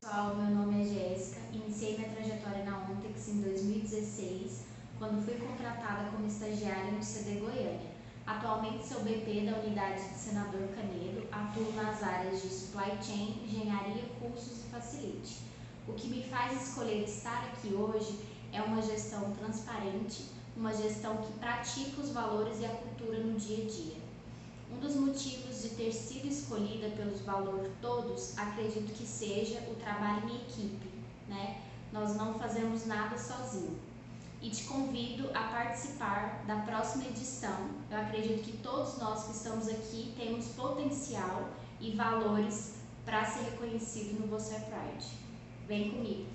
Pessoal, meu nome é Jéssica, iniciei minha trajetória na Ontex em 2016, quando fui contratada como estagiária no CD Goiânia. Atualmente sou BP da unidade de Senador Canedo, atuo nas áreas de Supply Chain, Engenharia, Cursos e Facilite. O que me faz escolher estar aqui hoje é uma gestão transparente, uma gestão que pratica os valores e a cultura no dia a dia. Um dos motivos de ter sido escolhida pelos valores todos, acredito que seja o trabalho em equipe, né? Nós não fazemos nada sozinho. E te convido a participar da próxima edição. Eu acredito que todos nós que estamos aqui temos potencial e valores para ser reconhecido no Você Pride. Vem comigo!